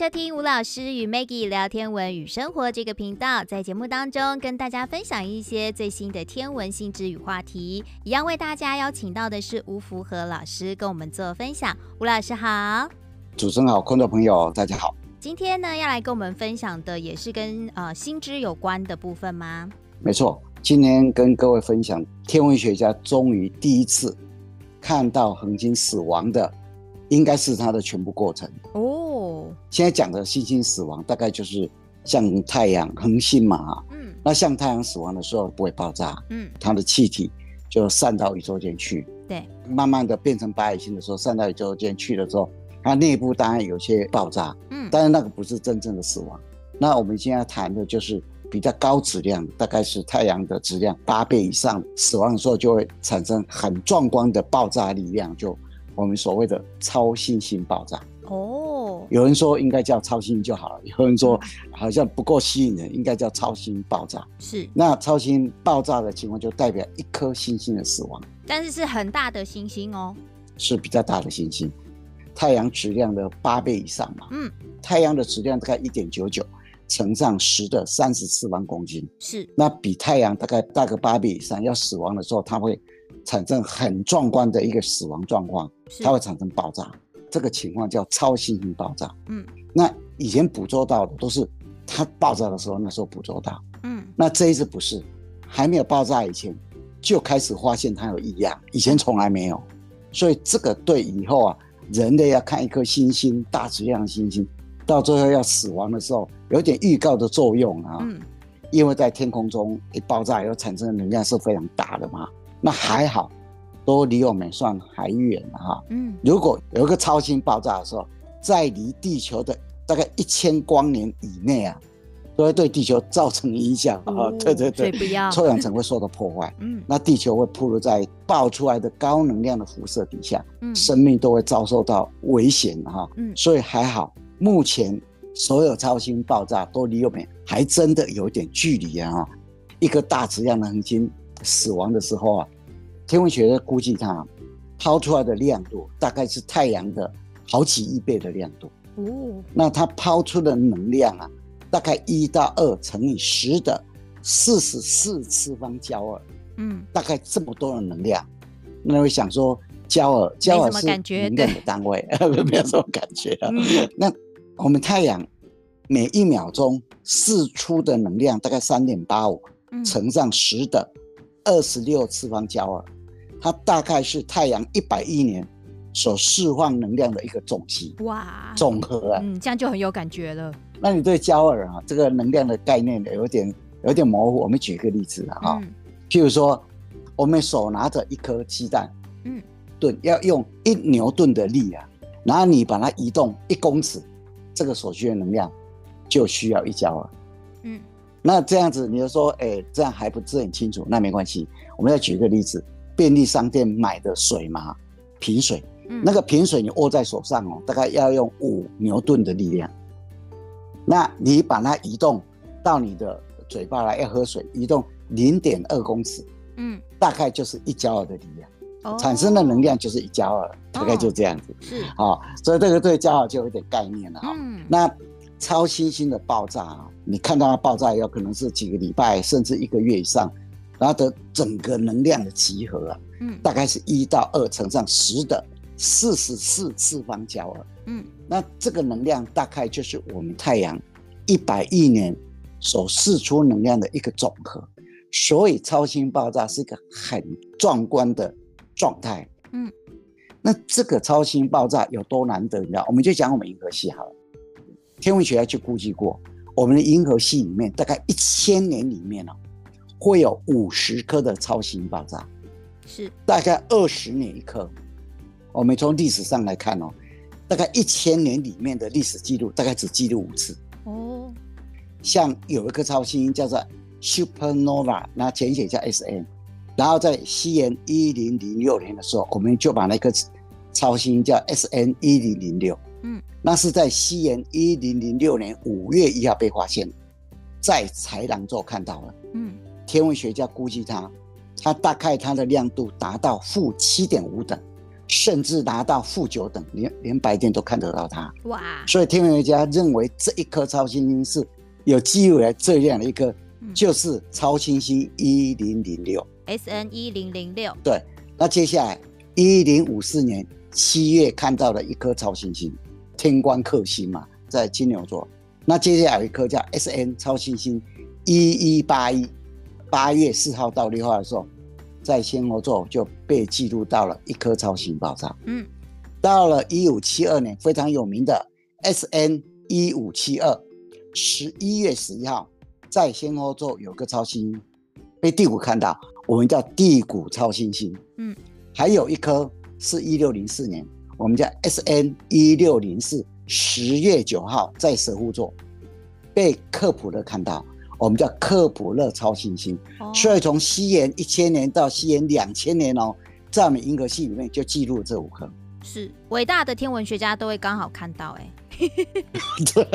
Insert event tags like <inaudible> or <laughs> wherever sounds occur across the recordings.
收听吴老师与 Maggie 聊天文与生活这个频道，在节目当中跟大家分享一些最新的天文新知与话题。一样为大家邀请到的是吴福和老师跟我们做分享。吴老师好，主持人好，观众朋友大家好。今天呢，要来跟我们分享的也是跟呃新知有关的部分吗？没错，今天跟各位分享，天文学家终于第一次看到恒星死亡的。应该是它的全部过程哦。现在讲的星星死亡，大概就是像太阳、恒星嘛，嗯，那像太阳死亡的时候不会爆炸，嗯，它的气体就散到宇宙间去，对，慢慢的变成白矮星的时候，散到宇宙间去的时候，它内部当然有些爆炸，嗯，但是那个不是真正的死亡。那我们现在谈的就是比较高质量，大概是太阳的质量八倍以上，死亡的时候就会产生很壮观的爆炸力量，就。我们所谓的超新星爆炸哦，有人说应该叫超新星就好了，有人说好像不够吸引人，应该叫超新爆炸。是，那超新爆炸的情况就代表一颗星星的死亡，但是是很大的星星哦，是比较大的星星，太阳质量的八倍以上嘛。嗯，太阳的质量大概一点九九乘上十的三十次方公斤，是，那比太阳大概大个八倍以上，要死亡的时候，它会产生很壮观的一个死亡状况。它会产生爆炸，这个情况叫超新星爆炸。嗯，那以前捕捉到的都是它爆炸的时候，那时候捕捉到。嗯，那这一次不是，还没有爆炸以前就开始发现它有异样，以前从来没有。所以这个对以后啊，人类要看一颗星星，大质量的星星，到最后要死亡的时候，有点预告的作用啊。嗯，因为在天空中一爆炸以后产生的能量是非常大的嘛。那还好。都离我们算还远了哈。嗯，如果有一个超新爆炸的时候，在离地球的大概一千光年以内啊，都会对地球造成影响啊。哦、<laughs> 对对对，臭氧层会受到破坏。嗯，那地球会暴露在爆出来的高能量的辐射底下，嗯，生命都会遭受到危险哈。嗯，所以还好，目前所有超新爆炸都离我们还真的有点距离啊。一个大质量的恒星死亡的时候啊。天文学家估计，它抛出来的亮度大概是太阳的好几亿倍的亮度。哦，那它抛出的能量啊，大概一到二乘以十的四十四次方焦耳。嗯，大概这么多的能量。那我想说，焦耳，焦耳是能量的单位，<laughs> 没有什么感觉啊。那我们太阳每一秒钟释出的能量大概三点八五乘上十的二十六次方焦耳。它大概是太阳一百亿年所释放能量的一个总积哇，总和啊，嗯，这样就很有感觉了。那你对焦耳啊这个能量的概念有点有点模糊，我们举一个例子啊，嗯、譬如说我们手拿着一颗鸡蛋，嗯，吨要用一牛顿的力啊，然后你把它移动一公尺，这个所需的能量就需要一焦耳，嗯，那这样子你就说，哎、欸，这样还不是很清楚？那没关系，我们再举一个例子。便利商店买的水嘛，瓶水，嗯、那个瓶水你握在手上哦，大概要用五牛顿的力量。那你把它移动到你的嘴巴来要喝水，移动零点二公尺，嗯，大概就是一焦耳的力量，哦、产生的能量就是一焦耳，大概就这样子。是啊、哦，所以这个对焦耳就有点概念了哈。嗯、那超新星的爆炸啊，你看到它爆炸以后，可能是几个礼拜甚至一个月以上。然后的整个能量的集合啊，嗯，大概是一到二乘上十的四十四次方焦耳，嗯，那这个能量大概就是我们太阳一百亿年所释出能量的一个总和，所以超新爆炸是一个很壮观的状态，嗯，那这个超新爆炸有多难得？你知道，我们就讲我们银河系好了，天文学家去估计过，我们的银河系里面大概一千年里面哦。会有五十颗的超新爆炸，是大概二十年一颗。我们从历史上来看哦，大概一千年里面的历史记录大概只记录五次。哦，像有一颗超新星叫做 Supernova，那简写叫 SN。然后在西元一零零六年的时候，我们就把那颗超新星叫 SN 一零零六。嗯，那是在西元一零零六年五月一号被发现，在豺狼座看到了。嗯。天文学家估计它，它大概它的亮度达到负七点五等，甚至达到负九等，连连白天都看得到它。哇！所以天文学家认为这一颗超新星是有机会来这样的一颗，嗯、就是超新星一零零六，SN 一零零六。对，那接下来一零五四年七月看到了一颗超新星，天官克星嘛，在金牛座。那接下来有一颗叫 SN 超新星一一八一，八月四号到六号的时候。在仙后座就被记录到了一颗超新爆炸。嗯，到了一五七二年，非常有名的 SN 一五七二，十一月十一号，在仙后座有个超新星被地谷看到，我们叫地谷超新星。嗯，还有一颗是一六零四年，我们叫 SN 一六零四，十月九号在蛇户座被科普的看到。我们叫克普勒超新星，哦、所以从西元一千年到西元两千年哦，在我们银河系里面就记录了这五颗。是伟大的天文学家都会刚好看到哎 <laughs>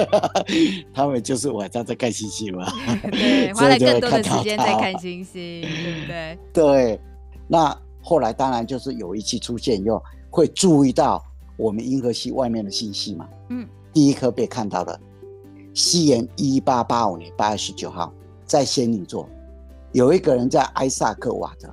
<laughs> 他们就是晚上在看星星嘛，<laughs> 对，花了更多的时间在看星星，对不对？对，那后来当然就是有一期出现以后，会注意到我们银河系外面的星系嘛。嗯，第一颗被看到的。西元一八八五年八月十九号，在仙女座，有一个人叫艾萨克瓦特，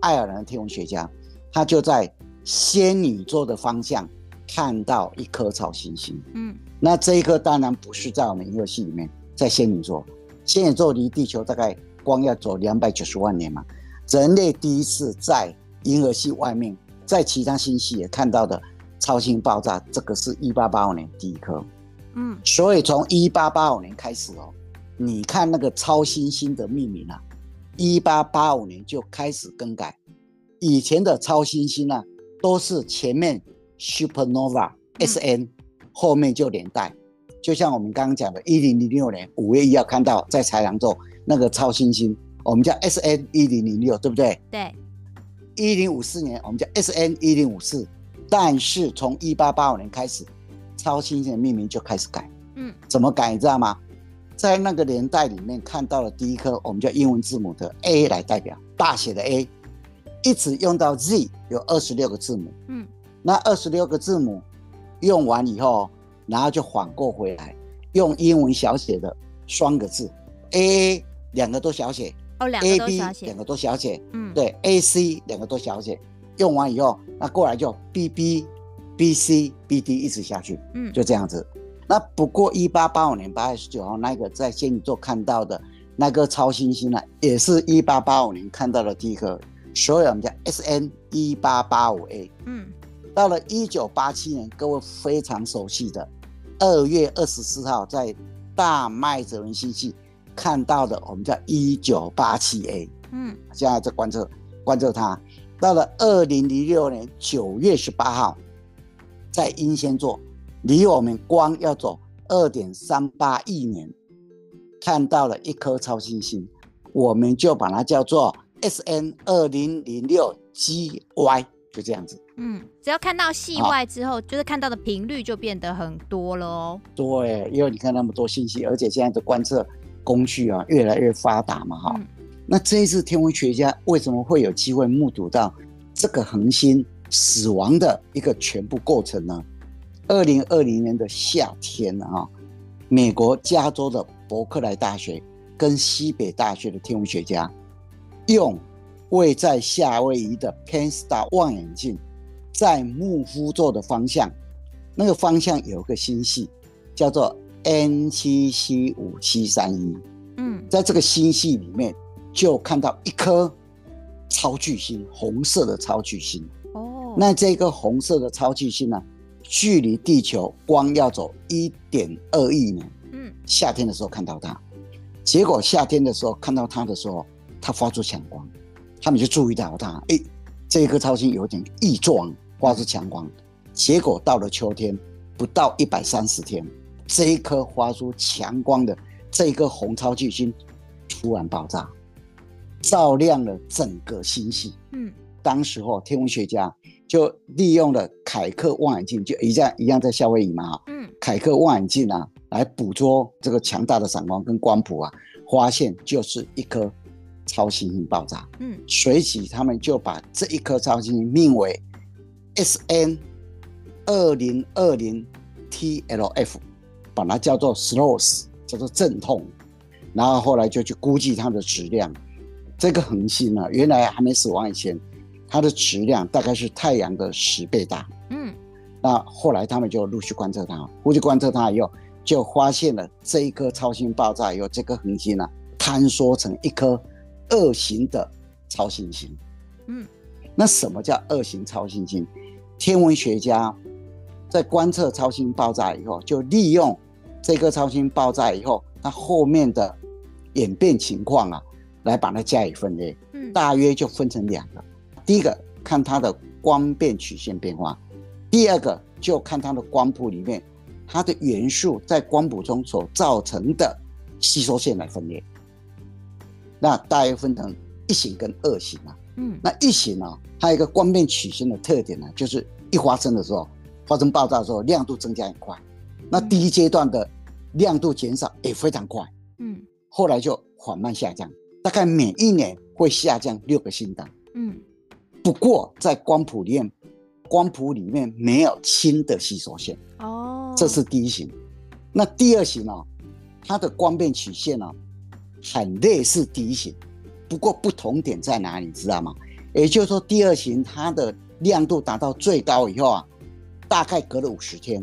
爱尔兰天文学家，他就在仙女座的方向看到一颗超新星。嗯，那这一颗当然不是在我们银河系里面，在仙女座。仙女座离地球大概光要走两百九十万年嘛，人类第一次在银河系外面，在其他星系也看到的超新爆炸，这个是一八八五年第一颗。嗯，所以从一八八五年开始哦，你看那个超新星的命名啊，一八八五年就开始更改。以前的超新星啊，都是前面 supernova SN，嗯，后面就连带。就像我们刚刚讲的，一零零六年五月一号看到在豺狼座那个超新星，我们叫 SN 一零零六，对不对？对。一零五四年我们叫 SN 一零五四，但是从一八八五年开始。超新星的命名就开始改，嗯，怎么改你知道吗？在那个年代里面看到了第一颗，我们叫英文字母的 A 来代表，大写的 A，一直用到 Z 有二十六个字母，嗯，那二十六个字母用完以后，然后就缓过回来，用英文小写的双个字。A，两个都小写，哦，两个都小写，两个都小写，嗯，对，AC 两个都小写，用完以后，那过来就 BB。B C B D 一直下去，嗯，就这样子。那不过一八八五年八月十九号那个在仙女座看到的那个超新星呢，也是一八八五年看到的第一颗，所以我们叫 S N 一八八五 A。嗯，到了一九八七年，各位非常熟悉的二月二十四号在大麦哲伦星系看到的，我们叫一九八七 A。嗯，现在在观测观测它。到了二零零六年九月十八号。在英仙座，离我们光要走二点三八亿年，看到了一颗超新星，我们就把它叫做 S N 二零零六 G Y，就这样子。嗯，只要看到系外之后，就是看到的频率就变得很多了哦。对，因为你看那么多信息，而且现在的观测工具啊越来越发达嘛，哈、嗯。那这一次天文学家为什么会有机会目睹到这个恒星？死亡的一个全部过程呢？二零二零年的夏天啊，美国加州的伯克莱大学跟西北大学的天文学家，用位在夏威夷的 Pan-STARRS 望远镜，在木夫座的方向，那个方向有个星系叫做 N 七七五七三一，嗯，在这个星系里面就看到一颗超巨星，红色的超巨星。那这个红色的超巨星呢，距离地球光要走一点二亿年。嗯，夏天的时候看到它，结果夏天的时候看到它的时候，它发出强光，他们就注意到它，哎，这颗超星有点异状，发出强光。结果到了秋天，不到一百三十天，这一颗发出强光的这一颗红超巨星突然爆炸，照亮了整个星系。嗯，当时候天文学家。就利用了凯克望远镜，就一样一样在夏威夷嘛，嗯，凯克望远镜啊，来捕捉这个强大的闪光跟光谱啊，发现就是一颗超新星爆炸，嗯，随即他们就把这一颗超新星命为 SN 二零二零 TLF，把它叫做 slows，叫做阵痛。然后后来就去估计它的质量。这个恒星呢，原来还没死亡以前，它的质量大概是太阳的十倍大。嗯。那后来他们就陆续观测它，陆续观测它以后，就发现了这一颗超新爆炸以后，这颗恒星呢，坍缩成一颗二型的超新星。嗯。那什么叫二型超新星？天文学家在观测超新爆炸以后，就利用这颗超新爆炸以后，它后面的演变情况啊，来把它加以分类。嗯，大约就分成两个，第一个看它的光变曲线变化，第二个就看它的光谱里面它的元素在光谱中所造成的吸收线来分裂。那大约分成一型跟二型啊。嗯，那一型啊，它有一个光变曲线的特点呢，就是一发生的时候，发生爆炸的时候亮度增加很快，那第一阶段的亮度减少也非常快。嗯，后来就缓慢下降，大概每一年会下降六个星档。嗯，不过在光谱里面，光谱里面没有氢的吸收线。哦，这是第一型。那第二型呢，它的光变曲线呢，很类似第一型。不过不同点在哪里，你知道吗？也就是说，第二型它的亮度达到最高以后啊，大概隔了五十天，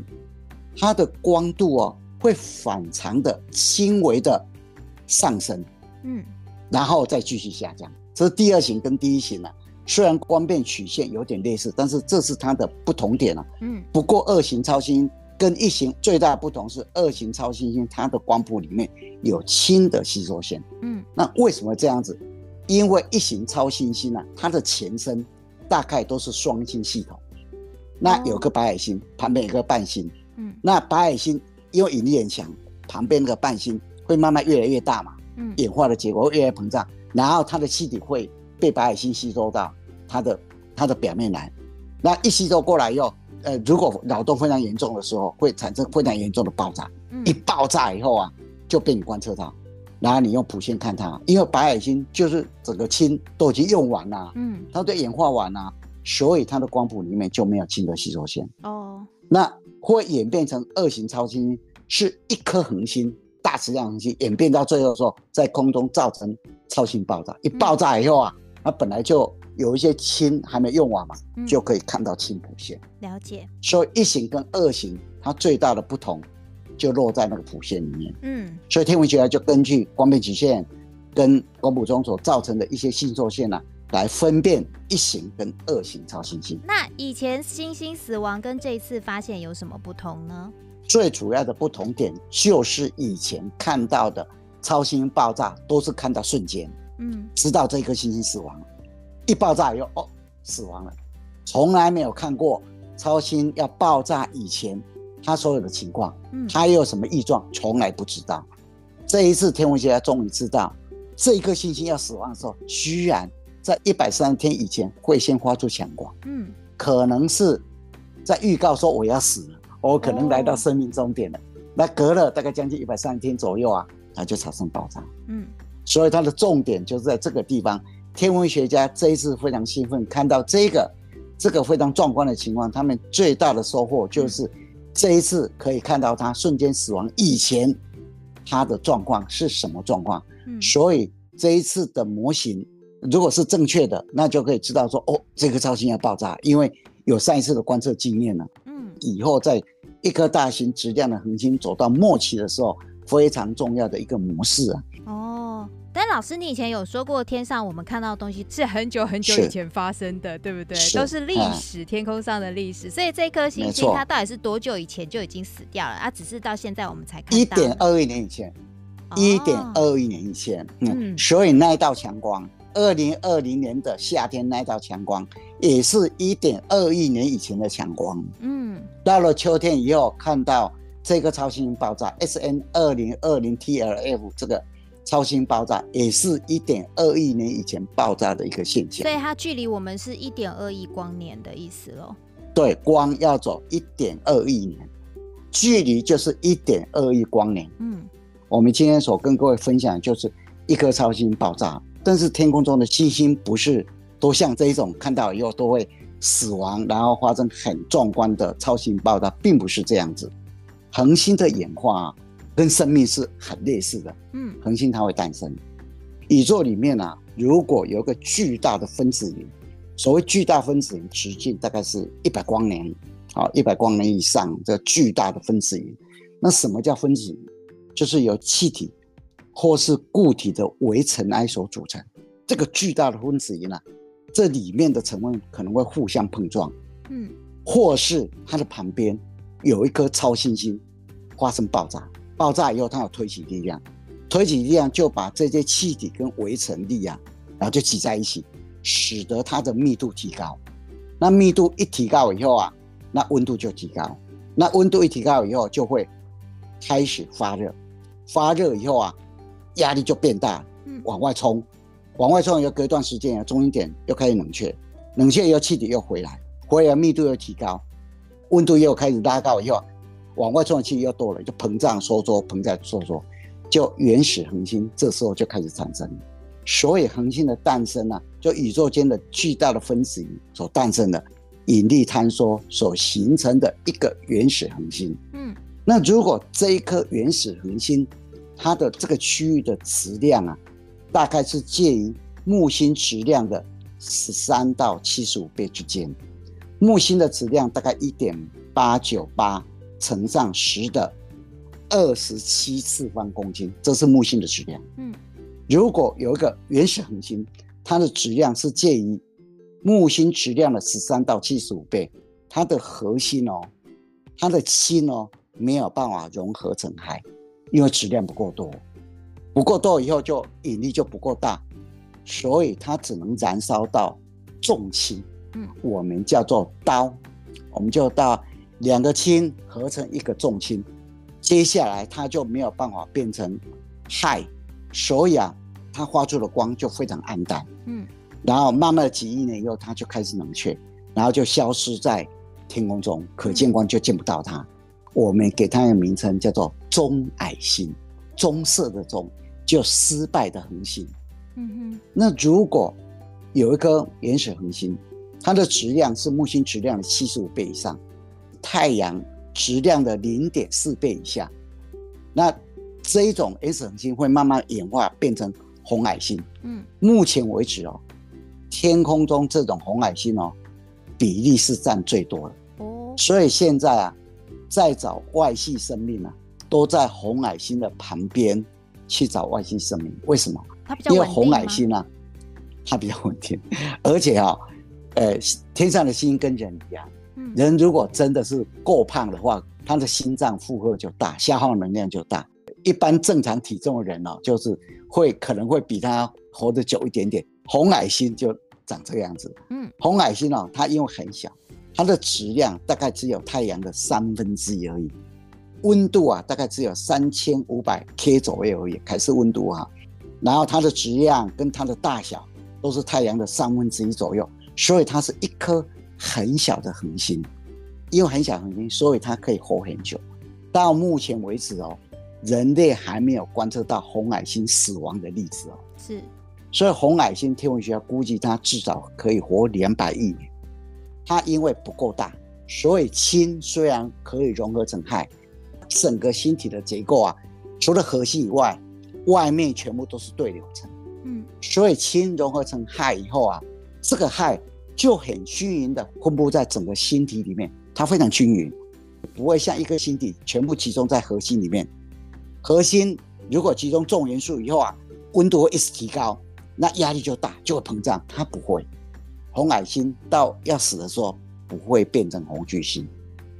它的光度哦会反常的轻微的上升，嗯，然后再继续下降。这是第二型跟第一型啊，虽然光变曲线有点类似，但是这是它的不同点啊。嗯，不过二型超新星跟一型最大的不同是，二型超新星它的光谱里面有氢的吸收线。嗯，那为什么这样子？因为一型超新星呢，它的前身大概都是双星系统，那有个白矮星，旁边有个半星，嗯，那白矮星因为引力很强，旁边那个半星会慢慢越来越大嘛，嗯，演化的结果会越来越膨胀，然后它的气体会被白矮星吸收到它的它的表面来，那一吸收过来以后，呃，如果扰动非常严重的时候，会产生非常严重的爆炸，一爆炸以后啊，就被你观测到。然后你用谱线看它，因为白矮星就是整个氢都已经用完了，嗯，它都演化完了，所以它的光谱里面就没有氢的吸收线。哦，那会演变成二型超新星，是一颗恒星，大质量恒星演变到最后的时候，在空中造成超新爆炸。一爆炸以后啊，它本来就有一些氢还没用完嘛，嗯、就可以看到氢谱线。了解。所以一型跟二型它最大的不同。就落在那个谱线里面，嗯，所以天文学家就根据光变曲线跟光谱中所造成的一些吸收线呢、啊，来分辨一型跟二型超新星。那以前星星死亡跟这一次发现有什么不同呢？最主要的不同点就是以前看到的超新星爆炸都是看到瞬间，嗯，知道这颗星星死亡了，一爆炸以后哦死亡了，从来没有看过超新要爆炸以前。它所有的情况，他又有什么异状，从来不知道。这一次天文学家终于知道，这一颗星星要死亡的时候，居然在一百三十天以前会先发出强光。嗯，可能是在预告说我要死了，我可能来到生命终点了。那隔了大概将近一百三十天左右啊，它就产生爆炸。嗯，所以它的重点就是在这个地方。天文学家这一次非常兴奋，看到这个这个非常壮观的情况，他们最大的收获就是。这一次可以看到它瞬间死亡以前，它的状况是什么状况？嗯，所以这一次的模型如果是正确的，那就可以知道说，哦，这颗超新要爆炸，因为有上一次的观测经验了。嗯，以后在一颗大型质量的恒星走到末期的时候，非常重要的一个模式啊。但老师，你以前有说过，天上我们看到的东西是很久很久以前发生的，对不对？都是历史，嗯，天空上的历史。所以这颗星星它到底是多久以前就已经死掉了？它只是到现在我们才看到。一点二亿年以前，一点二亿年以前。嗯，嗯，所以那一道强光，二零二零年的夏天那一道强光，也是一点二亿年以前的强光。嗯，到了秋天以后，看到这个超新星爆炸，SN 二零二零 TLF 这个。超新爆炸也是一点二亿年以前爆炸的一个现象，所以它距离我们是一点二亿光年的意思喽。对，光要走一点二亿年，距离就是一点二亿光年。嗯，我们今天所跟各位分享的就是一颗超新爆炸，但是天空中的星星不是都像这一种看到以后都会死亡，然后发生很壮观的超新星爆炸，并不是这样子。恒星的演化跟生命是很类似的。嗯，恒星它会诞生。宇宙里面啊，如果有一个巨大的分子云，所谓巨大分子云直径大概是一百光年，啊，一百光年以上这巨大的分子云。那什么叫分子云？就是由气体或是固体的微尘埃所组成。这个巨大的分子云呢，这里面的成分可能会互相碰撞，嗯，或是它的旁边有一颗超新星发生爆炸，爆炸以后它有推挤力量，推挤力量就把这些气体跟微尘力量，然后就挤在一起，使得它的密度提高。那密度一提高以后啊，那温度就提高。那温度一提高以后，就会开始发热，发热以后啊，压力就变大，往外冲。往外冲，又隔一段时间，中心点又开始冷却，冷却以后气体又回来，回来密度又提高，温度又开始拉高以后，往外冲的气又多了，就膨胀收缩，膨胀收缩，就原始恒星这时候就开始产生。所以恒星的诞生呢、啊，就宇宙间的巨大的分子云所诞生的引力坍缩所形成的一个原始恒星。嗯，那如果这一颗原始恒星，它的这个区域的质量啊。大概是介于木星质量的十三到七十五倍之间。木星的质量大概一点八九八乘上十的二十七次方公斤，这是木星的质量。嗯，如果有一个原始恒星，它的质量是介于木星质量的十三到七十五倍，它的核心哦，它的氢哦没有办法融合成氦，因为质量不够多。不够多以后，就引力就不够大，所以它只能燃烧到重氢，嗯，我们叫做氘，我们就到两个氢合成一个重氢，接下来它就没有办法变成氦，所以啊，它发出的光就非常暗淡，嗯，然后慢慢的几亿年以后，它就开始冷却，然后就消失在天空中，可见光就见不到它，我们给它一个名称叫做棕矮星，棕色的棕。就失败的恒星，嗯哼。那如果有一颗原始恒星，它的质量是木星质量的七十五倍以上，太阳质量的零点四倍以下，那这一种 S 恒星会慢慢演化变成红矮星。嗯，目前为止哦，天空中这种红矮星哦，比例是占最多的。哦，所以现在啊，在找外系生命啊，都在红矮星的旁边。去找外星生命，为什么？因为红矮星啊，它比较稳定，而且啊，呃，天上的星跟人一样，嗯，人如果真的是够胖的话，他的心脏负荷就大，消耗能量就大。一般正常体重的人哦，就是会可能会比他活得久一点点。红矮星就长这个样子，嗯，红矮星哦，它因为很小，它的质量大概只有太阳的三分之一而已。温度啊，大概只有三千五百 K 左右而已，还是温度啊。然后它的质量跟它的大小都是太阳的三分之一左右，所以它是一颗很小的恒星。因为很小恒星，所以它可以活很久。到目前为止哦，人类还没有观测到红矮星死亡的例子哦。是，所以红矮星天文学家估计它至少可以活两百亿年。它因为不够大，所以氢虽然可以融合成氦。整个星体的结构啊，除了核心以外，外面全部都是对流层。嗯，所以氢融合成氦以后啊，这个氦就很均匀的分布在整个星体里面，它非常均匀，不会像一个星体全部集中在核心里面。核心如果集中重元素以后啊，温度会一直提高，那压力就大，就会膨胀。它不会，红矮星到要死的时候不会变成红巨星，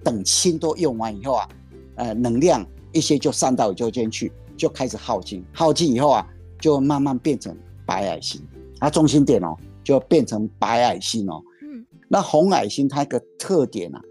等氢都用完以后啊。呃，能量一些就散到宇宙间去，就开始耗尽，耗尽以后啊，就慢慢变成白矮星，它中心点哦，就变成白矮星哦。嗯，那红矮星它一个特点啊，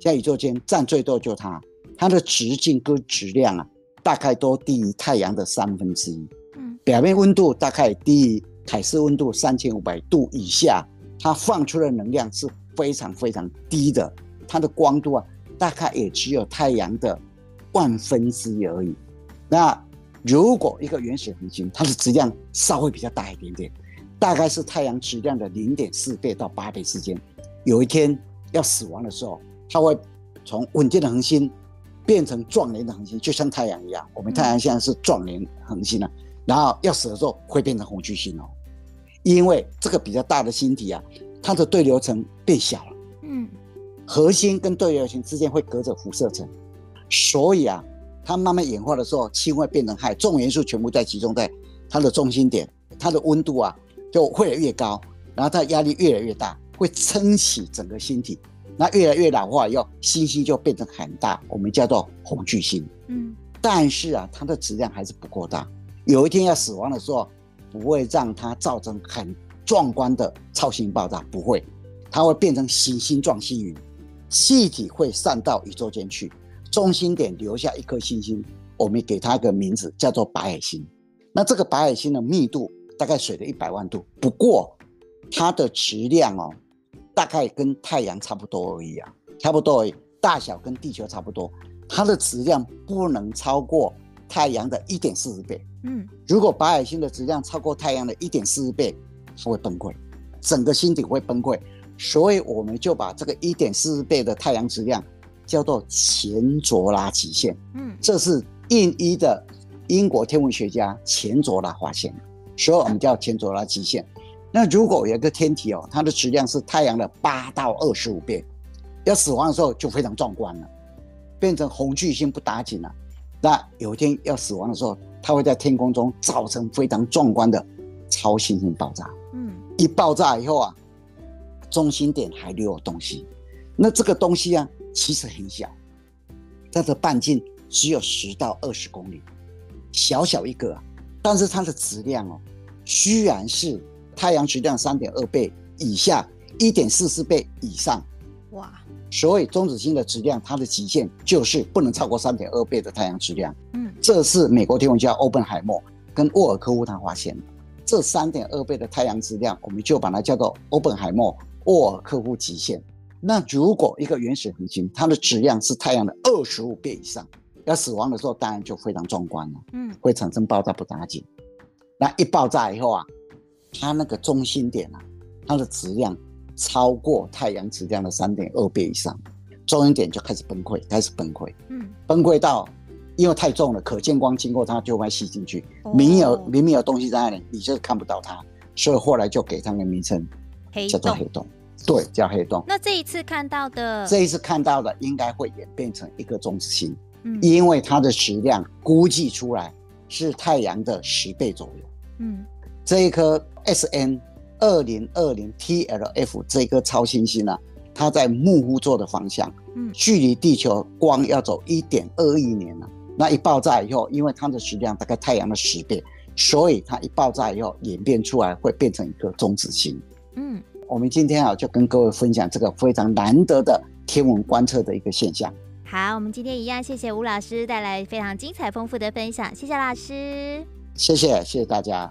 在宇宙间占最多就它，它的直径跟质量啊，大概都低于太阳的三分之一。嗯，表面温度大概低于凯氏温度三千五百度以下，它放出的能量是非常非常低的，它的光度啊，大概也只有太阳的。万分之一而已。那如果一个原始恒星，它的质量稍微比较大一点点，大概是太阳质量的零点四倍到八倍之间。有一天要死亡的时候，它会从稳定的恒星变成壮年的恒星，就像太阳一样。我们太阳现在是壮年恒星了，嗯，然后要死的时候会变成红巨星哦，因为这个比较大的星体啊，它的对流层变小了。嗯，核心跟对流层之间会隔着辐射层，所以啊，它慢慢演化的时候，氢会变成氦，重元素全部在集中在它的中心点，它的温度啊就会越来越高，然后它的压力越来越大，会撑起整个星体。那越来越老化以后，星星就变成很大，我们叫做红巨星。嗯，但是啊，它的质量还是不够大，有一天要死亡的时候，不会让它造成很壮观的超新星爆炸，不会。它会变成行星状星云，气体会散到宇宙间去，中心点留下一颗星星，我们给它一个名字叫做白矮星。那这个白矮星的密度大概水的一百万度，不过它的质量哦，大概跟太阳差不多而已啊，差不多而已，大小跟地球差不多，它的质量不能超过太阳的一点四十倍。嗯，如果白矮星的质量超过太阳的一点四十倍，它会崩溃，整个星体会崩溃。所以我们就把这个一点四十倍的太阳质量叫做钱卓拉极限。嗯，这是印一的英国天文学家钱卓拉发现的，所以我们叫钱卓拉极限。那如果有一个天体哦，它的质量是太阳的八到二十五倍，要死亡的时候就非常壮观了，变成红巨星不打紧了。那有一天要死亡的时候，它会在天空中造成非常壮观的超新星爆炸。嗯，一爆炸以后啊。中心点还留有东西，那这个东西啊，其实很小，它的半径只有十到二十公里，小小一个，但是它的质量哦，居然是太阳质量三点二倍以下，一点四四倍以上，哇！所以中子星的质量，它的极限就是不能超过三点二倍的太阳质量。嗯，这是美国天文家欧本海默跟沃尔科夫他发现的，这三点二倍的太阳质量，我们就把它叫做欧本海默。沃尔科夫极限。那如果一个原始恒星，它的质量是太阳的二十五倍以上，要死亡的时候，当然就非常壮观了。嗯，会产生爆炸不打紧。那一爆炸以后啊，它那个中心点啊，它的质量超过太阳质量的三点二倍以上，中心点就开始崩溃，开始崩溃。嗯，崩溃到因为太重了，可见光经过它就会吸进去。明明有明明有东西在那里，你就是看不到它，所以后来就给它个名称。叫做黑洞，对，叫黑洞。那这一次看到的，这一次看到的应该会演变成一个中子星，嗯，因为它的质量估计出来是太阳的十倍左右。嗯，这一颗 S N 二零二零 T L F 这颗超新星呢，它在木屋座的方向，嗯，距离地球光要走一点二亿年了。那一爆炸以后，因为它的质量大概太阳的十倍，所以它一爆炸以后演变出来会变成一个中子星。嗯，我们今天啊，就跟各位分享这个非常难得的天文观测的一个现象。好，我们今天一样，谢谢吴老师带来非常精彩丰富的分享，谢谢老师，谢谢谢谢大家。